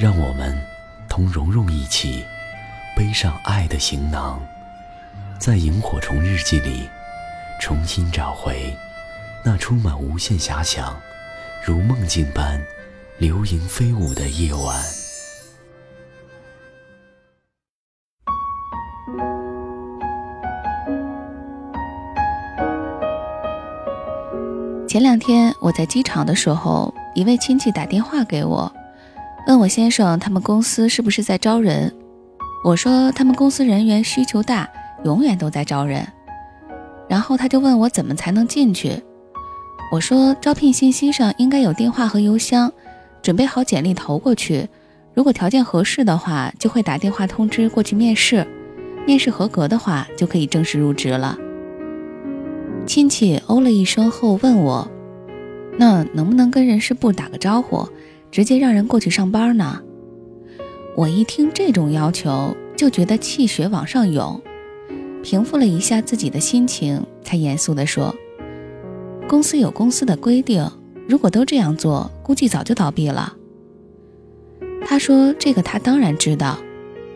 让我们同蓉蓉一起背上爱的行囊，在萤火虫日记里重新找回那充满无限遐想、如梦境般流萤飞舞的夜晚。前两天我在机场的时候，一位亲戚打电话给我。问我先生，他们公司是不是在招人？我说他们公司人员需求大，永远都在招人。然后他就问我怎么才能进去？我说招聘信息上应该有电话和邮箱，准备好简历投过去。如果条件合适的话，就会打电话通知过去面试。面试合格的话，就可以正式入职了。亲戚哦了一声后问我，那能不能跟人事部打个招呼？直接让人过去上班呢？我一听这种要求，就觉得气血往上涌。平复了一下自己的心情，才严肃地说：“公司有公司的规定，如果都这样做，估计早就倒闭了。”他说：“这个他当然知道。”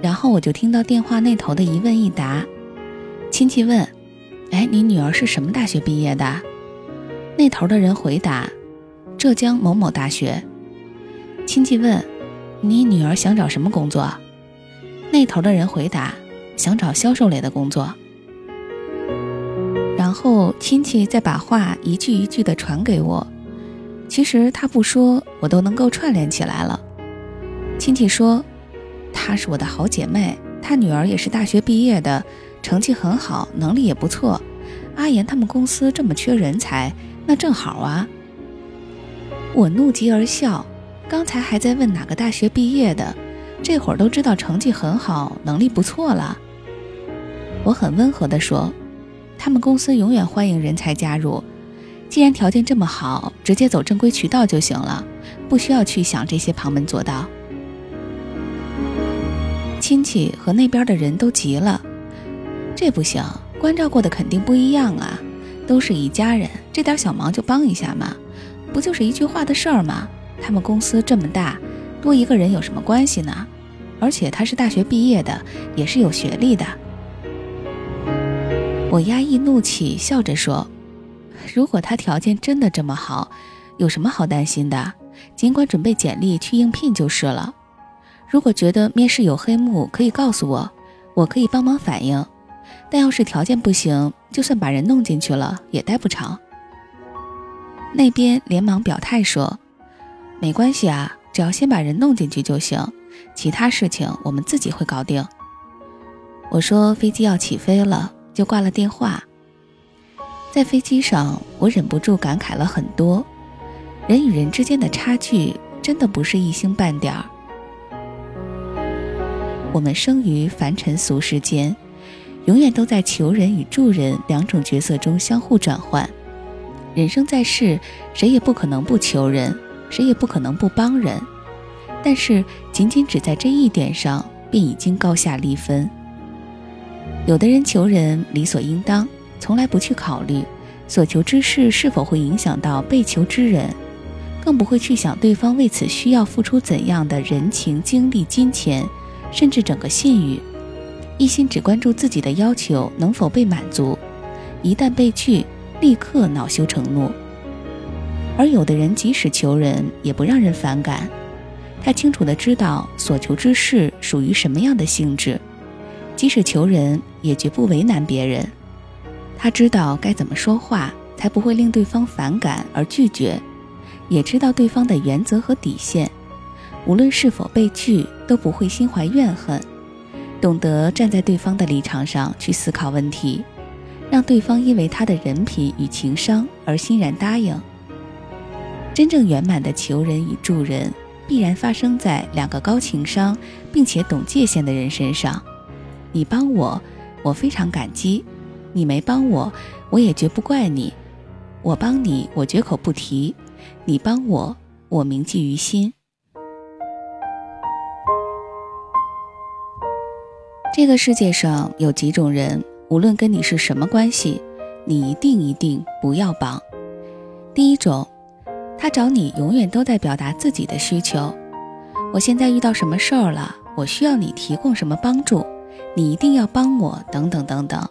然后我就听到电话那头的一问一答。亲戚问：“哎，你女儿是什么大学毕业的？”那头的人回答：“浙江某某大学。”亲戚问：“你女儿想找什么工作？”那头的人回答：“想找销售类的工作。”然后亲戚再把话一句一句的传给我。其实他不说，我都能够串联起来了。亲戚说：“她是我的好姐妹，她女儿也是大学毕业的，成绩很好，能力也不错。阿言他们公司这么缺人才，那正好啊。”我怒极而笑。刚才还在问哪个大学毕业的，这会儿都知道成绩很好，能力不错了。我很温和地说：“他们公司永远欢迎人才加入，既然条件这么好，直接走正规渠道就行了，不需要去想这些旁门左道。”亲戚和那边的人都急了：“这不行，关照过的肯定不一样啊，都是一家人，这点小忙就帮一下嘛，不就是一句话的事儿吗？”他们公司这么大，多一个人有什么关系呢？而且他是大学毕业的，也是有学历的。我压抑怒气，笑着说：“如果他条件真的这么好，有什么好担心的？尽管准备简历去应聘就是了。如果觉得面试有黑幕，可以告诉我，我可以帮忙反映。但要是条件不行，就算把人弄进去了，也待不长。”那边连忙表态说。没关系啊，只要先把人弄进去就行，其他事情我们自己会搞定。我说飞机要起飞了，就挂了电话。在飞机上，我忍不住感慨了很多，人与人之间的差距真的不是一星半点儿。我们生于凡尘俗世间，永远都在求人与助人两种角色中相互转换。人生在世，谁也不可能不求人。谁也不可能不帮人，但是仅仅只在这一点上，便已经高下立分。有的人求人理所应当，从来不去考虑所求之事是否会影响到被求之人，更不会去想对方为此需要付出怎样的人情、精力、金钱，甚至整个信誉，一心只关注自己的要求能否被满足，一旦被拒，立刻恼羞成怒。而有的人即使求人，也不让人反感。他清楚的知道所求之事属于什么样的性质，即使求人，也绝不为难别人。他知道该怎么说话，才不会令对方反感而拒绝，也知道对方的原则和底线，无论是否被拒，都不会心怀怨恨。懂得站在对方的立场上去思考问题，让对方因为他的人品与情商而欣然答应。真正圆满的求人与助人，必然发生在两个高情商并且懂界限的人身上。你帮我，我非常感激；你没帮我，我也绝不怪你。我帮你，我绝口不提；你帮我，我铭记于心。这个世界上有几种人，无论跟你是什么关系，你一定一定不要帮。第一种，他找你永远都在表达自己的需求。我现在遇到什么事儿了？我需要你提供什么帮助？你一定要帮我，等等等等。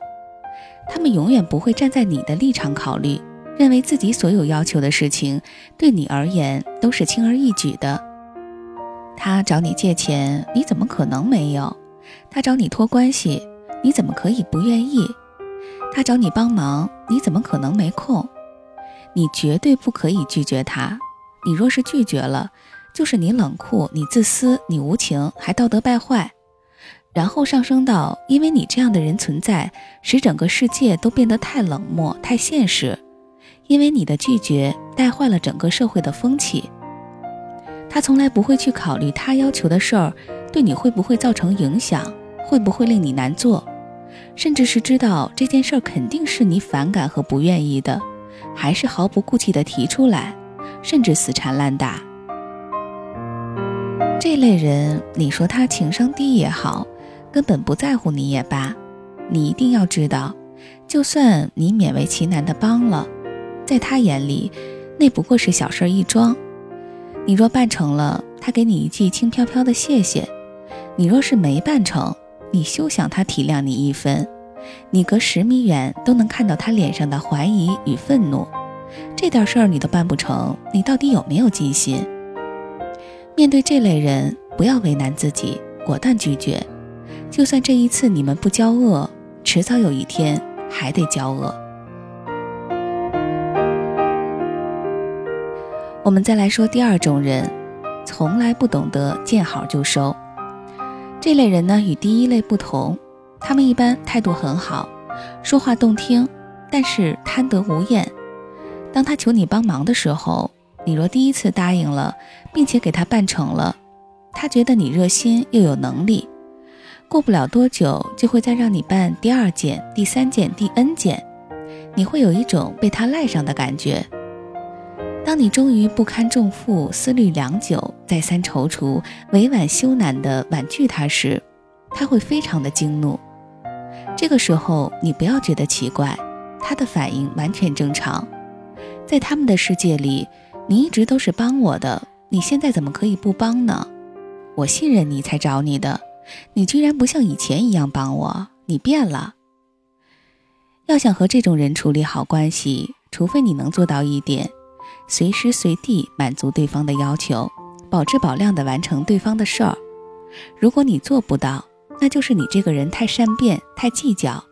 他们永远不会站在你的立场考虑，认为自己所有要求的事情对你而言都是轻而易举的。他找你借钱，你怎么可能没有？他找你托关系，你怎么可以不愿意？他找你帮忙，你怎么可能没空？你绝对不可以拒绝他。你若是拒绝了，就是你冷酷，你自私，你无情，还道德败坏。然后上升到，因为你这样的人存在，使整个世界都变得太冷漠、太现实。因为你的拒绝带坏了整个社会的风气。他从来不会去考虑他要求的事儿。对你会不会造成影响？会不会令你难做？甚至是知道这件事儿肯定是你反感和不愿意的，还是毫不顾忌地提出来，甚至死缠烂打。这类人，你说他情商低也好，根本不在乎你也罢，你一定要知道，就算你勉为其难地帮了，在他眼里，那不过是小事一桩。你若办成了，他给你一句轻飘飘的谢谢。你若是没办成，你休想他体谅你一分。你隔十米远都能看到他脸上的怀疑与愤怒。这点事儿你都办不成，你到底有没有尽心？面对这类人，不要为难自己，果断拒绝。就算这一次你们不交恶，迟早有一天还得交恶。我们再来说第二种人，从来不懂得见好就收。这类人呢，与第一类不同，他们一般态度很好，说话动听，但是贪得无厌。当他求你帮忙的时候，你若第一次答应了，并且给他办成了，他觉得你热心又有能力，过不了多久就会再让你办第二件、第三件、第 N 件，你会有一种被他赖上的感觉。当你终于不堪重负，思虑良久，再三踌躇，委婉羞赧地婉拒他时，他会非常的惊怒。这个时候，你不要觉得奇怪，他的反应完全正常。在他们的世界里，你一直都是帮我的，你现在怎么可以不帮呢？我信任你才找你的，你居然不像以前一样帮我，你变了。要想和这种人处理好关系，除非你能做到一点。随时随地满足对方的要求，保质保量地完成对方的事儿。如果你做不到，那就是你这个人太善变、太计较，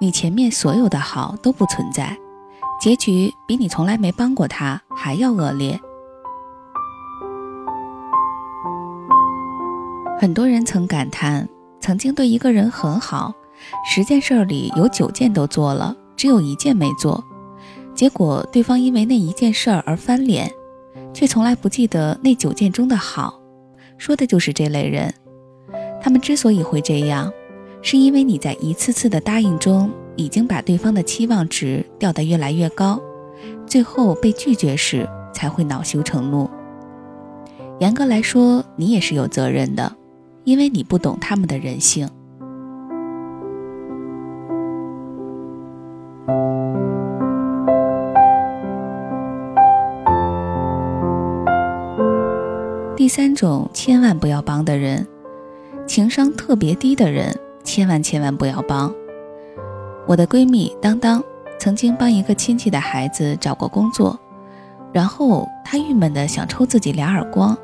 你前面所有的好都不存在，结局比你从来没帮过他还要恶劣。很多人曾感叹，曾经对一个人很好，十件事里有九件都做了，只有一件没做。结果，对方因为那一件事儿而翻脸，却从来不记得那九件中的好。说的就是这类人。他们之所以会这样，是因为你在一次次的答应中，已经把对方的期望值调得越来越高，最后被拒绝时才会恼羞成怒。严格来说，你也是有责任的，因为你不懂他们的人性。第三种千万不要帮的人，情商特别低的人，千万千万不要帮。我的闺蜜当当曾经帮一个亲戚的孩子找过工作，然后她郁闷的想抽自己俩耳光，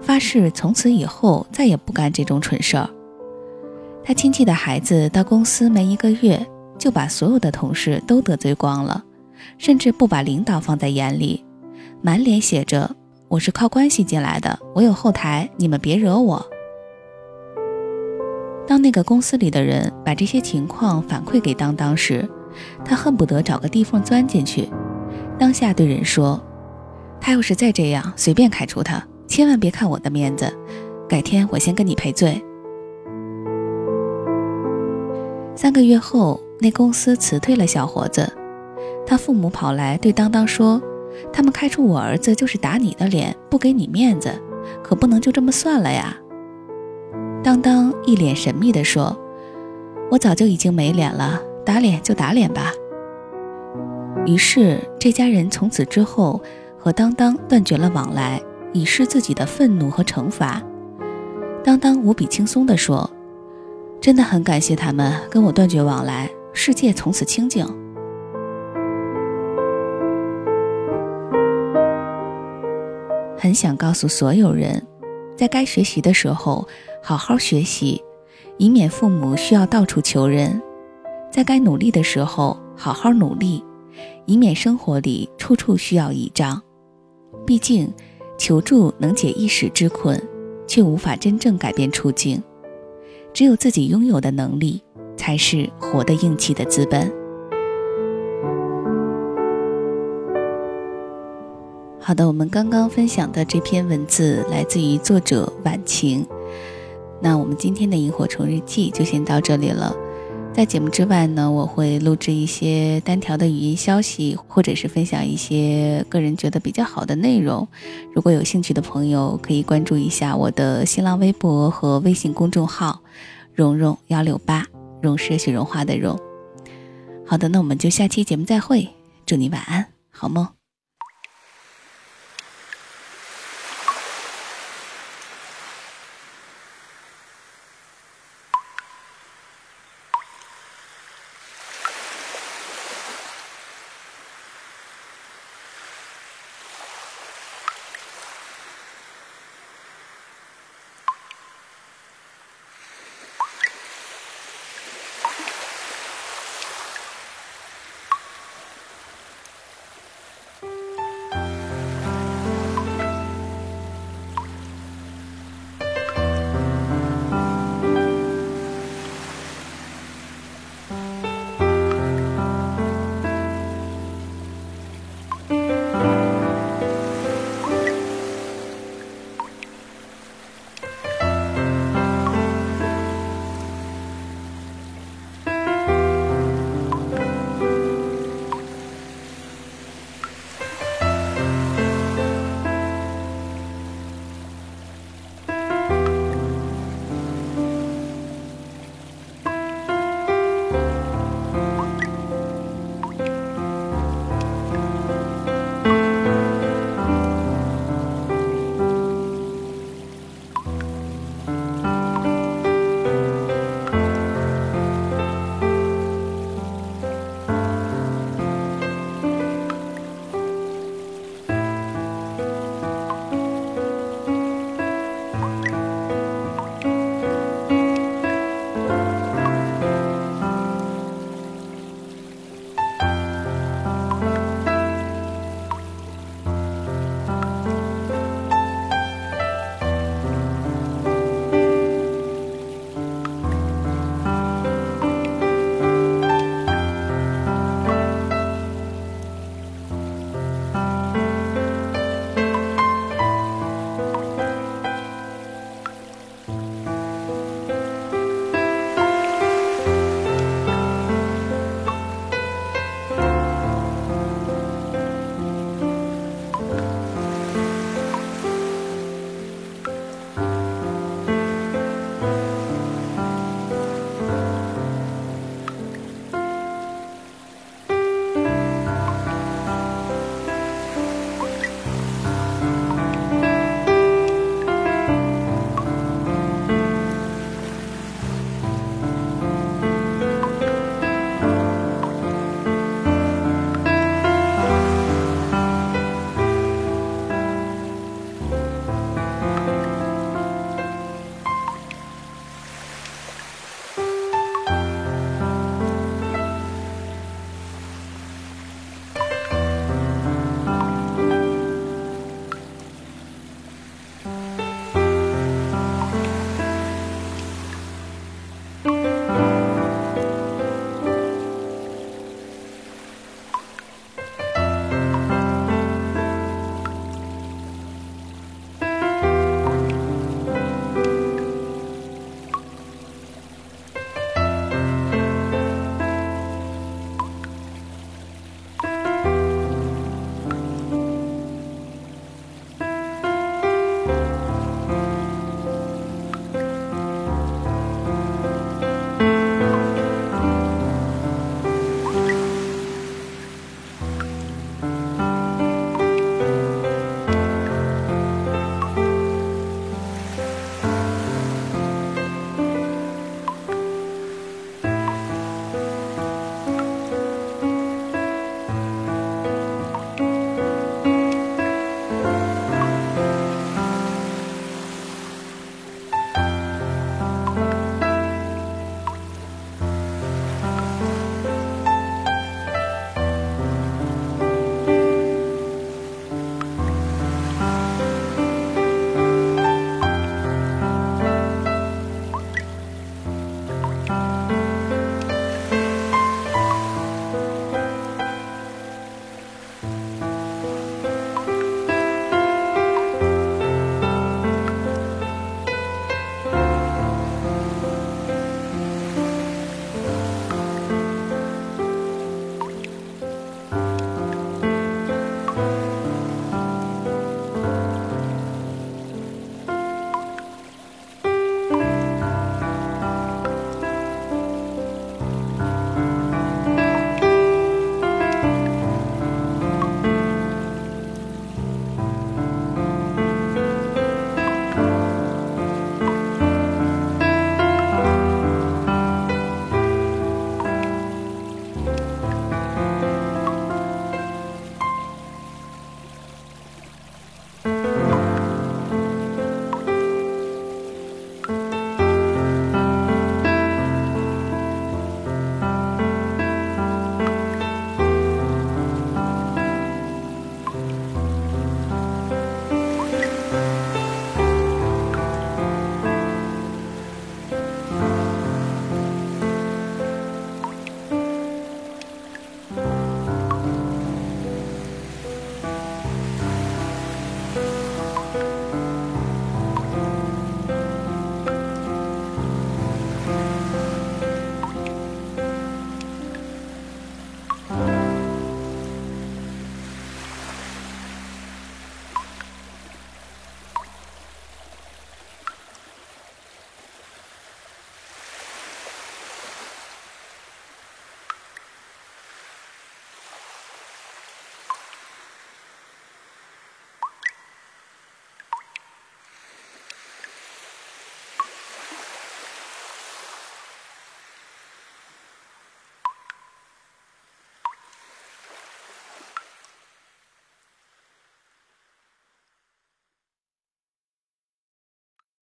发誓从此以后再也不干这种蠢事儿。他亲戚的孩子到公司没一个月，就把所有的同事都得罪光了，甚至不把领导放在眼里，满脸写着。我是靠关系进来的，我有后台，你们别惹我。当那个公司里的人把这些情况反馈给当当时，他恨不得找个地缝钻进去。当下对人说：“他要是再这样，随便开除他，千万别看我的面子，改天我先跟你赔罪。三个月后，那公司辞退了小伙子，他父母跑来对当当说：“他们开除我儿子就是打你的脸，不给你面子，可不能就这么算了呀。”当当一脸神秘地说：“我早就已经没脸了，打脸就打脸吧。”于是这家人从此之后和当当断绝了往来，以示自己的愤怒和惩罚。当当无比轻松地说。真的很感谢他们跟我断绝往来，世界从此清静。很想告诉所有人，在该学习的时候好好学习，以免父母需要到处求人；在该努力的时候好好努力，以免生活里处处需要倚仗。毕竟，求助能解一时之困，却无法真正改变处境。只有自己拥有的能力，才是活得硬气的资本。好的，我们刚刚分享的这篇文字来自于作者晚晴。那我们今天的萤火虫日记就先到这里了。在节目之外呢，我会录制一些单条的语音消息，或者是分享一些个人觉得比较好的内容。如果有兴趣的朋友，可以关注一下我的新浪微博和微信公众号“蓉蓉幺六八”，蓉是雪绒花的蓉。好的，那我们就下期节目再会，祝你晚安，好梦。